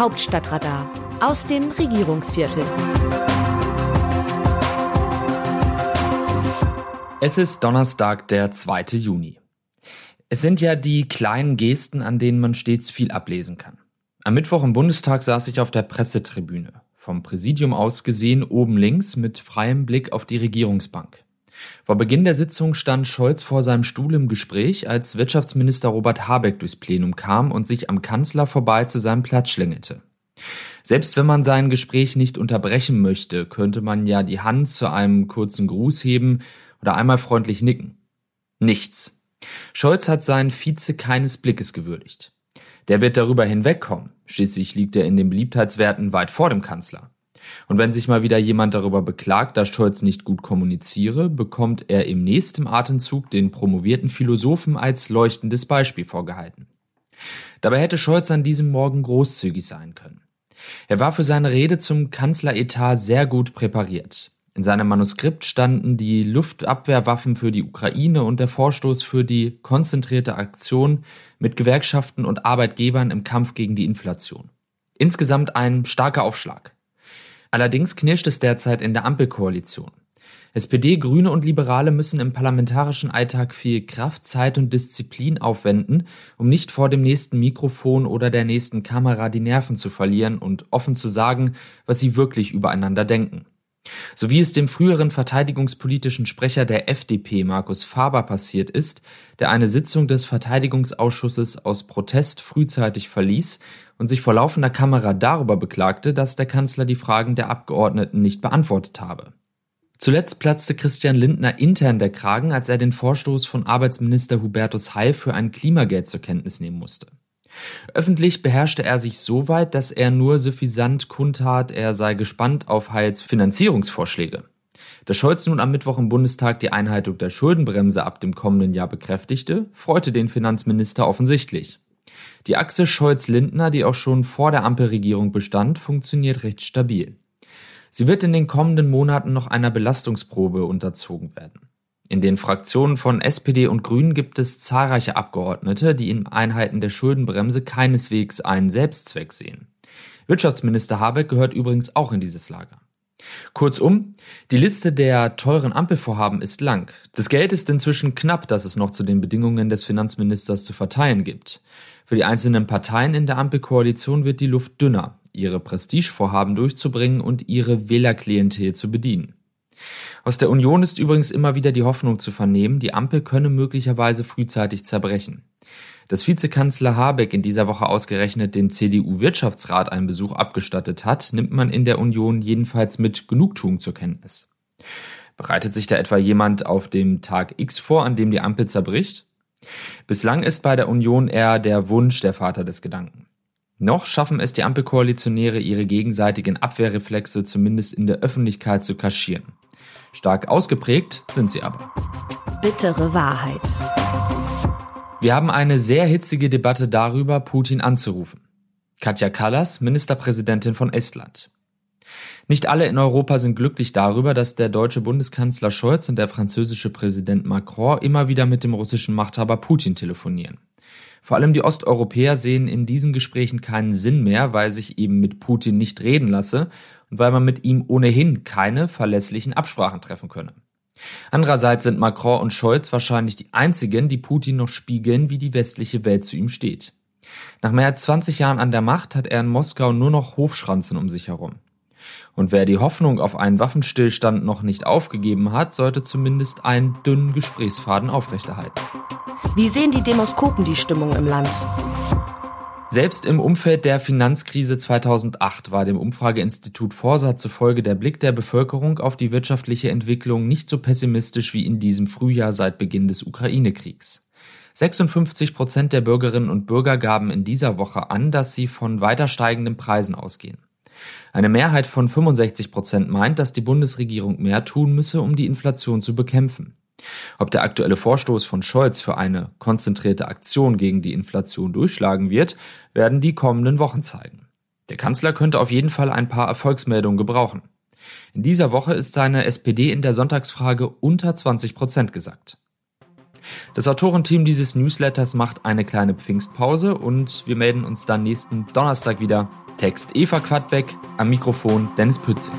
Hauptstadtradar aus dem Regierungsviertel. Es ist Donnerstag, der 2. Juni. Es sind ja die kleinen Gesten, an denen man stets viel ablesen kann. Am Mittwoch im Bundestag saß ich auf der Pressetribüne, vom Präsidium aus gesehen oben links mit freiem Blick auf die Regierungsbank. Vor Beginn der Sitzung stand Scholz vor seinem Stuhl im Gespräch, als Wirtschaftsminister Robert Habeck durchs Plenum kam und sich am Kanzler vorbei zu seinem Platz schlängelte. Selbst wenn man sein Gespräch nicht unterbrechen möchte, könnte man ja die Hand zu einem kurzen Gruß heben oder einmal freundlich nicken. Nichts. Scholz hat seinen Vize keines Blickes gewürdigt. Der wird darüber hinwegkommen. Schließlich liegt er in den Beliebtheitswerten weit vor dem Kanzler. Und wenn sich mal wieder jemand darüber beklagt, dass Scholz nicht gut kommuniziere, bekommt er im nächsten Atemzug den promovierten Philosophen als leuchtendes Beispiel vorgehalten. Dabei hätte Scholz an diesem Morgen großzügig sein können. Er war für seine Rede zum Kanzleretat sehr gut präpariert. In seinem Manuskript standen die Luftabwehrwaffen für die Ukraine und der Vorstoß für die konzentrierte Aktion mit Gewerkschaften und Arbeitgebern im Kampf gegen die Inflation. Insgesamt ein starker Aufschlag. Allerdings knirscht es derzeit in der Ampelkoalition. SPD, Grüne und Liberale müssen im parlamentarischen Alltag viel Kraft, Zeit und Disziplin aufwenden, um nicht vor dem nächsten Mikrofon oder der nächsten Kamera die Nerven zu verlieren und offen zu sagen, was sie wirklich übereinander denken. So wie es dem früheren verteidigungspolitischen Sprecher der FDP Markus Faber passiert ist, der eine Sitzung des Verteidigungsausschusses aus Protest frühzeitig verließ und sich vor laufender Kamera darüber beklagte, dass der Kanzler die Fragen der Abgeordneten nicht beantwortet habe. Zuletzt platzte Christian Lindner intern der Kragen, als er den Vorstoß von Arbeitsminister Hubertus Heil für ein Klimageld zur Kenntnis nehmen musste. Öffentlich beherrschte er sich so weit, dass er nur suffisant kundtat, er sei gespannt auf Heils Finanzierungsvorschläge. Dass Scholz nun am Mittwoch im Bundestag die Einhaltung der Schuldenbremse ab dem kommenden Jahr bekräftigte, freute den Finanzminister offensichtlich. Die Achse Scholz-Lindner, die auch schon vor der Ampelregierung bestand, funktioniert recht stabil. Sie wird in den kommenden Monaten noch einer Belastungsprobe unterzogen werden. In den Fraktionen von SPD und Grünen gibt es zahlreiche Abgeordnete, die im Einhalten der Schuldenbremse keineswegs einen Selbstzweck sehen. Wirtschaftsminister Habeck gehört übrigens auch in dieses Lager. Kurzum, die Liste der teuren Ampelvorhaben ist lang. Das Geld ist inzwischen knapp, das es noch zu den Bedingungen des Finanzministers zu verteilen gibt. Für die einzelnen Parteien in der Ampelkoalition wird die Luft dünner, ihre Prestigevorhaben durchzubringen und ihre Wählerklientel zu bedienen. Aus der Union ist übrigens immer wieder die Hoffnung zu vernehmen, die Ampel könne möglicherweise frühzeitig zerbrechen. Dass Vizekanzler Habeck in dieser Woche ausgerechnet dem CDU-Wirtschaftsrat einen Besuch abgestattet hat, nimmt man in der Union jedenfalls mit Genugtuung zur Kenntnis. Bereitet sich da etwa jemand auf dem Tag X vor, an dem die Ampel zerbricht? Bislang ist bei der Union eher der Wunsch der Vater des Gedanken. Noch schaffen es die Ampelkoalitionäre, ihre gegenseitigen Abwehrreflexe zumindest in der Öffentlichkeit zu kaschieren. Stark ausgeprägt sind sie aber. Bittere Wahrheit. Wir haben eine sehr hitzige Debatte darüber, Putin anzurufen. Katja Kallas, Ministerpräsidentin von Estland. Nicht alle in Europa sind glücklich darüber, dass der deutsche Bundeskanzler Scholz und der französische Präsident Macron immer wieder mit dem russischen Machthaber Putin telefonieren. Vor allem die Osteuropäer sehen in diesen Gesprächen keinen Sinn mehr, weil sich eben mit Putin nicht reden lasse und weil man mit ihm ohnehin keine verlässlichen Absprachen treffen könne. Andererseits sind Macron und Scholz wahrscheinlich die einzigen, die Putin noch spiegeln, wie die westliche Welt zu ihm steht. Nach mehr als 20 Jahren an der Macht hat er in Moskau nur noch Hofschranzen um sich herum. Und wer die Hoffnung auf einen Waffenstillstand noch nicht aufgegeben hat, sollte zumindest einen dünnen Gesprächsfaden aufrechterhalten. Wie sehen die Demoskopen die Stimmung im Land? Selbst im Umfeld der Finanzkrise 2008 war dem Umfrageinstitut Forsa zufolge der Blick der Bevölkerung auf die wirtschaftliche Entwicklung nicht so pessimistisch wie in diesem Frühjahr seit Beginn des Ukraine-Kriegs. 56 Prozent der Bürgerinnen und Bürger gaben in dieser Woche an, dass sie von weiter steigenden Preisen ausgehen. Eine Mehrheit von 65 Prozent meint, dass die Bundesregierung mehr tun müsse, um die Inflation zu bekämpfen. Ob der aktuelle Vorstoß von Scholz für eine konzentrierte Aktion gegen die Inflation durchschlagen wird, werden die kommenden Wochen zeigen. Der Kanzler könnte auf jeden Fall ein paar Erfolgsmeldungen gebrauchen. In dieser Woche ist seine SPD in der Sonntagsfrage unter 20 Prozent gesackt. Das Autorenteam dieses Newsletters macht eine kleine Pfingstpause und wir melden uns dann nächsten Donnerstag wieder. Text Eva Quadbeck, am Mikrofon Dennis Pützig.